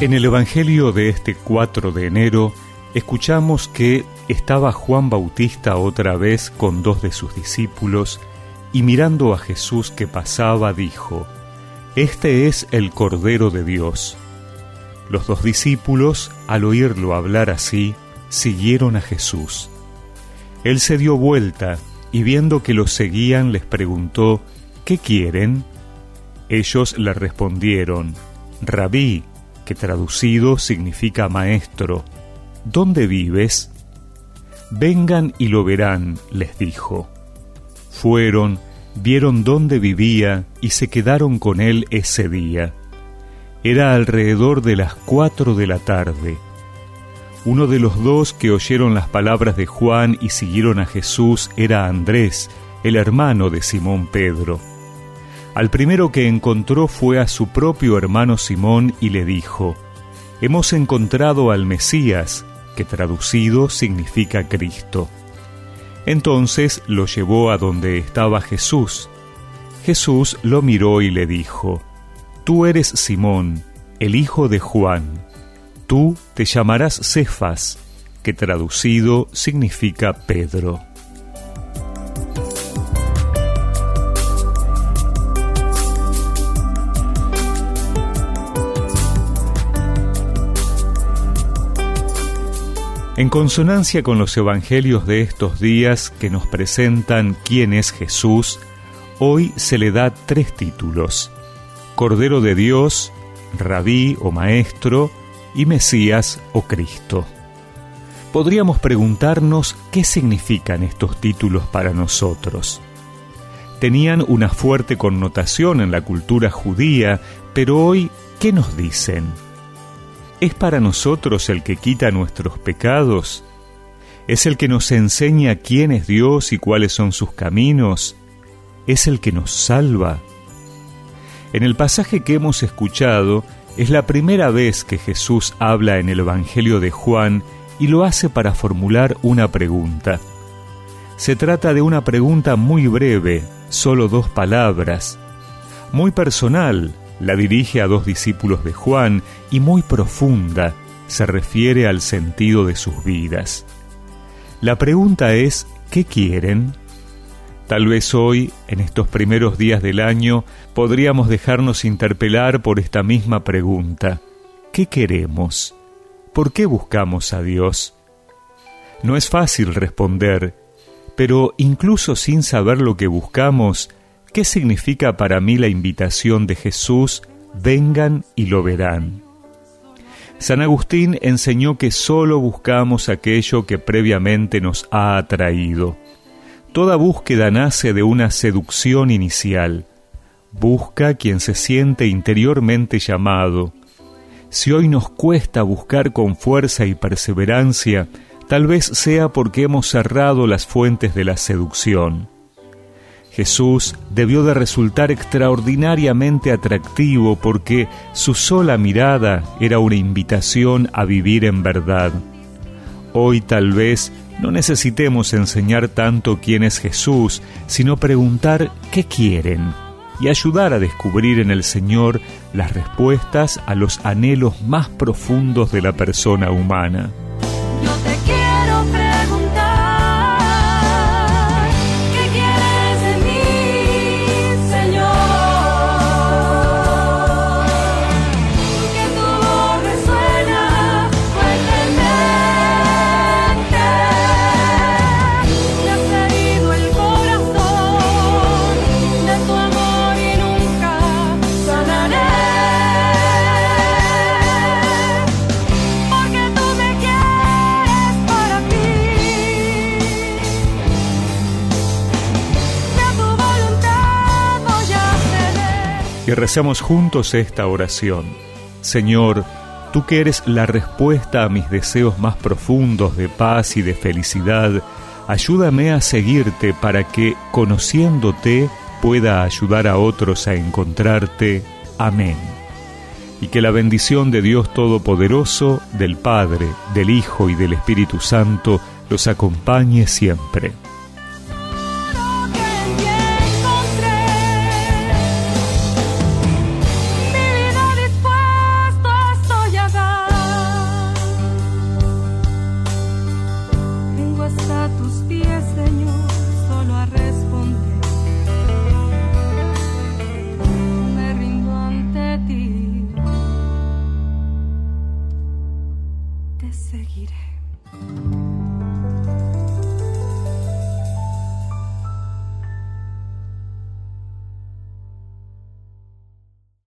En el Evangelio de este 4 de enero escuchamos que estaba Juan Bautista otra vez con dos de sus discípulos y mirando a Jesús que pasaba dijo, Este es el Cordero de Dios. Los dos discípulos, al oírlo hablar así, siguieron a Jesús. Él se dio vuelta y viendo que los seguían les preguntó, ¿qué quieren? Ellos le respondieron, Rabí, que traducido significa maestro. ¿Dónde vives? Vengan y lo verán, les dijo. Fueron, vieron dónde vivía y se quedaron con él ese día. Era alrededor de las cuatro de la tarde. Uno de los dos que oyeron las palabras de Juan y siguieron a Jesús era Andrés, el hermano de Simón Pedro. Al primero que encontró fue a su propio hermano Simón y le dijo, Hemos encontrado al Mesías, que traducido significa Cristo. Entonces lo llevó a donde estaba Jesús. Jesús lo miró y le dijo, Tú eres Simón, el hijo de Juan. Tú te llamarás Cefas, que traducido significa Pedro. En consonancia con los evangelios de estos días que nos presentan quién es Jesús, hoy se le da tres títulos, Cordero de Dios, Rabí o Maestro, y Mesías o Cristo. Podríamos preguntarnos qué significan estos títulos para nosotros. Tenían una fuerte connotación en la cultura judía, pero hoy, ¿qué nos dicen? ¿Es para nosotros el que quita nuestros pecados? ¿Es el que nos enseña quién es Dios y cuáles son sus caminos? ¿Es el que nos salva? En el pasaje que hemos escuchado, es la primera vez que Jesús habla en el Evangelio de Juan y lo hace para formular una pregunta. Se trata de una pregunta muy breve, solo dos palabras, muy personal, la dirige a dos discípulos de Juan y muy profunda se refiere al sentido de sus vidas. La pregunta es, ¿qué quieren? Tal vez hoy, en estos primeros días del año, podríamos dejarnos interpelar por esta misma pregunta. ¿Qué queremos? ¿Por qué buscamos a Dios? No es fácil responder, pero incluso sin saber lo que buscamos, ¿Qué significa para mí la invitación de Jesús? Vengan y lo verán. San Agustín enseñó que sólo buscamos aquello que previamente nos ha atraído. Toda búsqueda nace de una seducción inicial. Busca quien se siente interiormente llamado. Si hoy nos cuesta buscar con fuerza y perseverancia, tal vez sea porque hemos cerrado las fuentes de la seducción. Jesús debió de resultar extraordinariamente atractivo porque su sola mirada era una invitación a vivir en verdad. Hoy tal vez no necesitemos enseñar tanto quién es Jesús, sino preguntar qué quieren y ayudar a descubrir en el Señor las respuestas a los anhelos más profundos de la persona humana. Y recemos juntos esta oración. Señor, tú que eres la respuesta a mis deseos más profundos de paz y de felicidad, ayúdame a seguirte para que, conociéndote, pueda ayudar a otros a encontrarte. Amén. Y que la bendición de Dios Todopoderoso, del Padre, del Hijo y del Espíritu Santo los acompañe siempre. te seguiré.